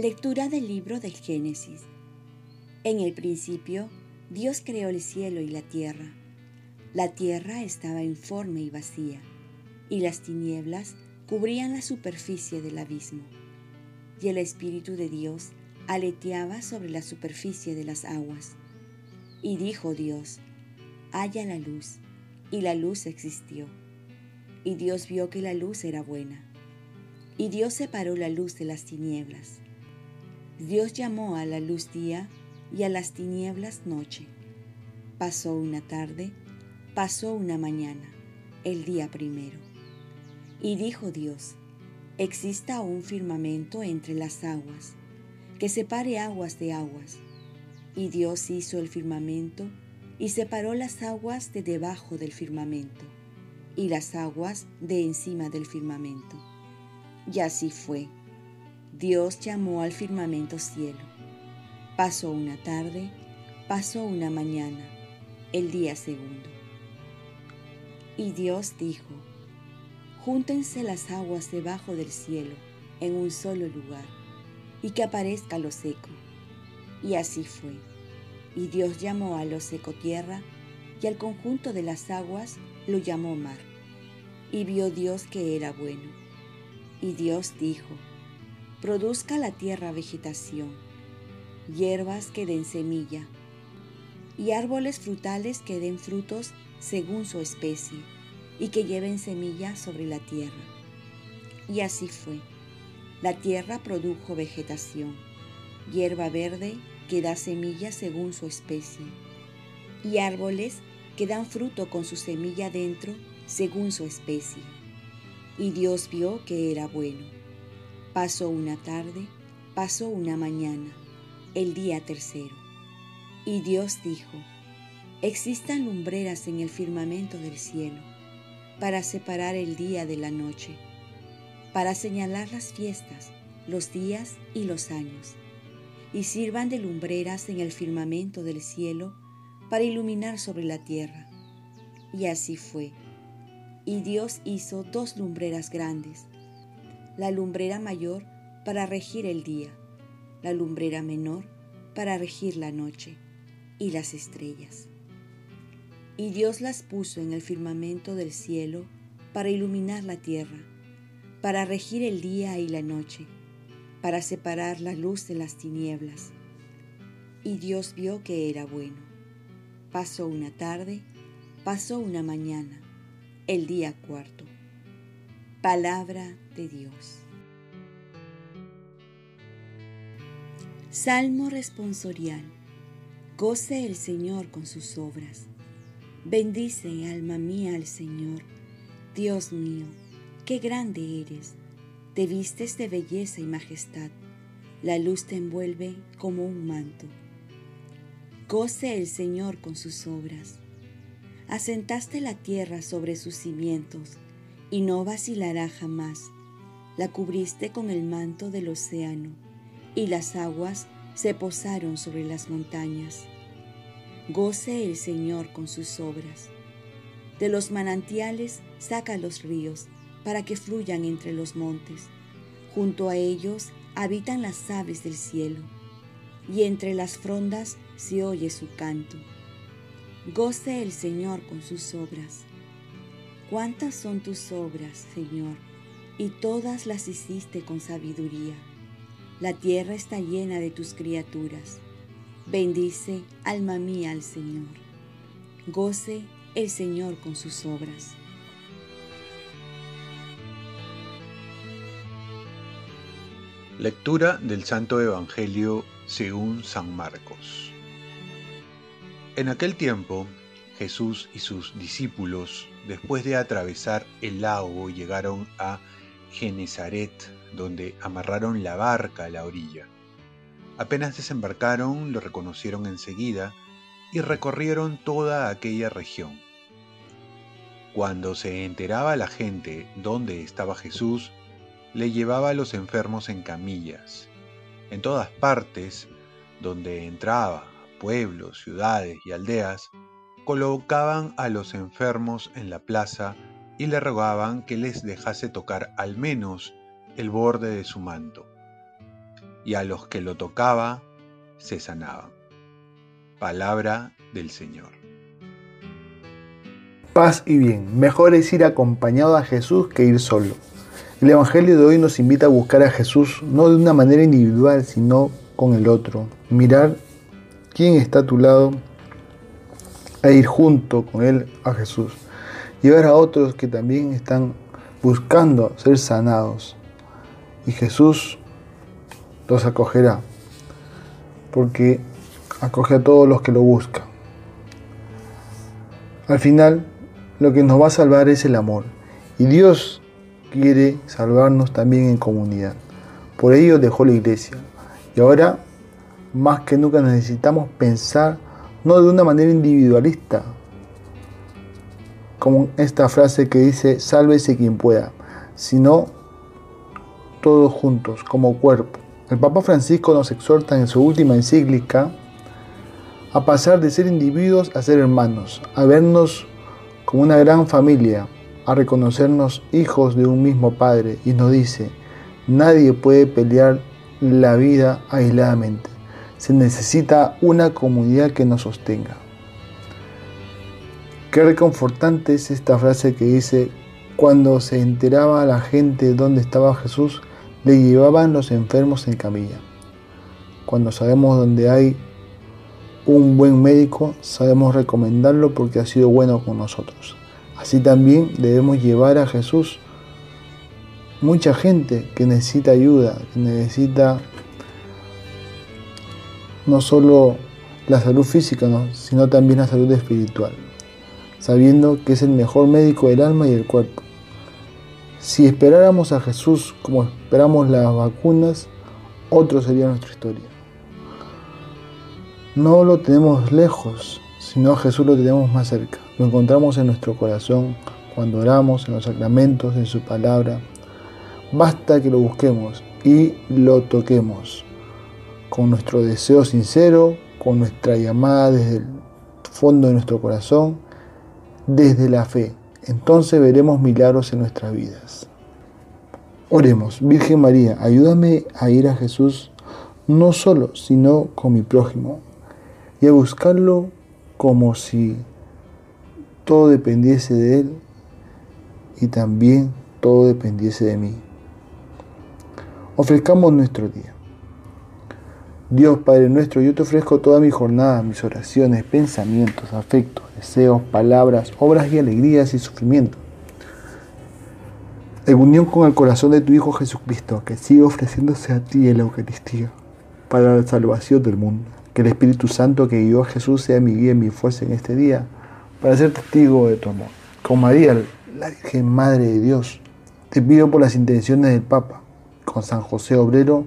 Lectura del libro del Génesis. En el principio, Dios creó el cielo y la tierra. La tierra estaba informe y vacía, y las tinieblas cubrían la superficie del abismo. Y el Espíritu de Dios aleteaba sobre la superficie de las aguas. Y dijo Dios, haya la luz, y la luz existió. Y Dios vio que la luz era buena. Y Dios separó la luz de las tinieblas. Dios llamó a la luz día y a las tinieblas noche. Pasó una tarde, pasó una mañana, el día primero. Y dijo Dios, exista un firmamento entre las aguas, que separe aguas de aguas. Y Dios hizo el firmamento y separó las aguas de debajo del firmamento y las aguas de encima del firmamento. Y así fue. Dios llamó al firmamento cielo. Pasó una tarde, pasó una mañana, el día segundo. Y Dios dijo, Júntense las aguas debajo del cielo en un solo lugar, y que aparezca lo seco. Y así fue. Y Dios llamó a lo seco tierra, y al conjunto de las aguas lo llamó mar. Y vio Dios que era bueno. Y Dios dijo, produzca la tierra vegetación, hierbas que den semilla, y árboles frutales que den frutos según su especie, y que lleven semilla sobre la tierra. Y así fue. La tierra produjo vegetación, hierba verde que da semilla según su especie, y árboles que dan fruto con su semilla dentro según su especie. Y Dios vio que era bueno. Pasó una tarde, pasó una mañana, el día tercero. Y Dios dijo, existan lumbreras en el firmamento del cielo, para separar el día de la noche, para señalar las fiestas, los días y los años, y sirvan de lumbreras en el firmamento del cielo, para iluminar sobre la tierra. Y así fue. Y Dios hizo dos lumbreras grandes, la lumbrera mayor para regir el día, la lumbrera menor para regir la noche y las estrellas. Y Dios las puso en el firmamento del cielo para iluminar la tierra, para regir el día y la noche, para separar la luz de las tinieblas. Y Dios vio que era bueno. Pasó una tarde, pasó una mañana, el día cuarto. Palabra de Dios. Salmo responsorial. Goce el Señor con sus obras. Bendice, alma mía, al Señor. Dios mío, qué grande eres. Te vistes de belleza y majestad. La luz te envuelve como un manto. Goce el Señor con sus obras. Asentaste la tierra sobre sus cimientos y no vacilará jamás. La cubriste con el manto del océano, y las aguas se posaron sobre las montañas. Goce el Señor con sus obras. De los manantiales saca los ríos, para que fluyan entre los montes. Junto a ellos habitan las aves del cielo, y entre las frondas se oye su canto. Goce el Señor con sus obras Cuántas son tus obras, Señor, y todas las hiciste con sabiduría. La tierra está llena de tus criaturas. Bendice, alma mía, al Señor. Goce el Señor con sus obras. Lectura del Santo Evangelio según San Marcos. En aquel tiempo, Jesús y sus discípulos, después de atravesar el lago, llegaron a Genezaret, donde amarraron la barca a la orilla. Apenas desembarcaron, lo reconocieron enseguida y recorrieron toda aquella región. Cuando se enteraba la gente dónde estaba Jesús, le llevaba a los enfermos en camillas. En todas partes, donde entraba, pueblos, ciudades y aldeas, colocaban a los enfermos en la plaza y le rogaban que les dejase tocar al menos el borde de su manto. y a los que lo tocaba se sanaban. Palabra del Señor. Paz y bien. Mejor es ir acompañado a Jesús que ir solo. El Evangelio de hoy nos invita a buscar a Jesús no de una manera individual, sino con el otro. Mirar quién está a tu lado e ir junto con Él a Jesús. Y ver a otros que también están buscando ser sanados. Y Jesús los acogerá, porque acoge a todos los que lo buscan. Al final, lo que nos va a salvar es el amor. Y Dios quiere salvarnos también en comunidad. Por ello dejó la iglesia. Y ahora, más que nunca, necesitamos pensar no de una manera individualista, como esta frase que dice, sálvese quien pueda, sino todos juntos, como cuerpo. El Papa Francisco nos exhorta en su última encíclica a pasar de ser individuos a ser hermanos, a vernos como una gran familia, a reconocernos hijos de un mismo Padre y nos dice, nadie puede pelear la vida aisladamente. Se necesita una comunidad que nos sostenga. Qué reconfortante es esta frase que dice, cuando se enteraba la gente dónde estaba Jesús, le llevaban los enfermos en camilla. Cuando sabemos dónde hay un buen médico, sabemos recomendarlo porque ha sido bueno con nosotros. Así también debemos llevar a Jesús mucha gente que necesita ayuda, que necesita no solo la salud física, sino también la salud espiritual sabiendo que es el mejor médico del alma y del cuerpo. Si esperáramos a Jesús como esperamos las vacunas, otro sería nuestra historia. No lo tenemos lejos, sino a Jesús lo tenemos más cerca. Lo encontramos en nuestro corazón cuando oramos, en los sacramentos, en su palabra. Basta que lo busquemos y lo toquemos con nuestro deseo sincero, con nuestra llamada desde el fondo de nuestro corazón desde la fe. Entonces veremos milagros en nuestras vidas. Oremos, Virgen María, ayúdame a ir a Jesús no solo, sino con mi prójimo, y a buscarlo como si todo dependiese de Él y también todo dependiese de mí. Ofrezcamos nuestro día. Dios Padre nuestro, yo te ofrezco toda mi jornada, mis oraciones, pensamientos, afectos, deseos, palabras, obras y alegrías y sufrimientos. En unión con el corazón de tu Hijo Jesucristo, que sigue ofreciéndose a ti en la Eucaristía para la salvación del mundo. Que el Espíritu Santo que guió a Jesús sea mi guía y mi fuerza en este día para ser testigo de tu amor. Con María, la Virgen Madre de Dios, te pido por las intenciones del Papa, con San José Obrero,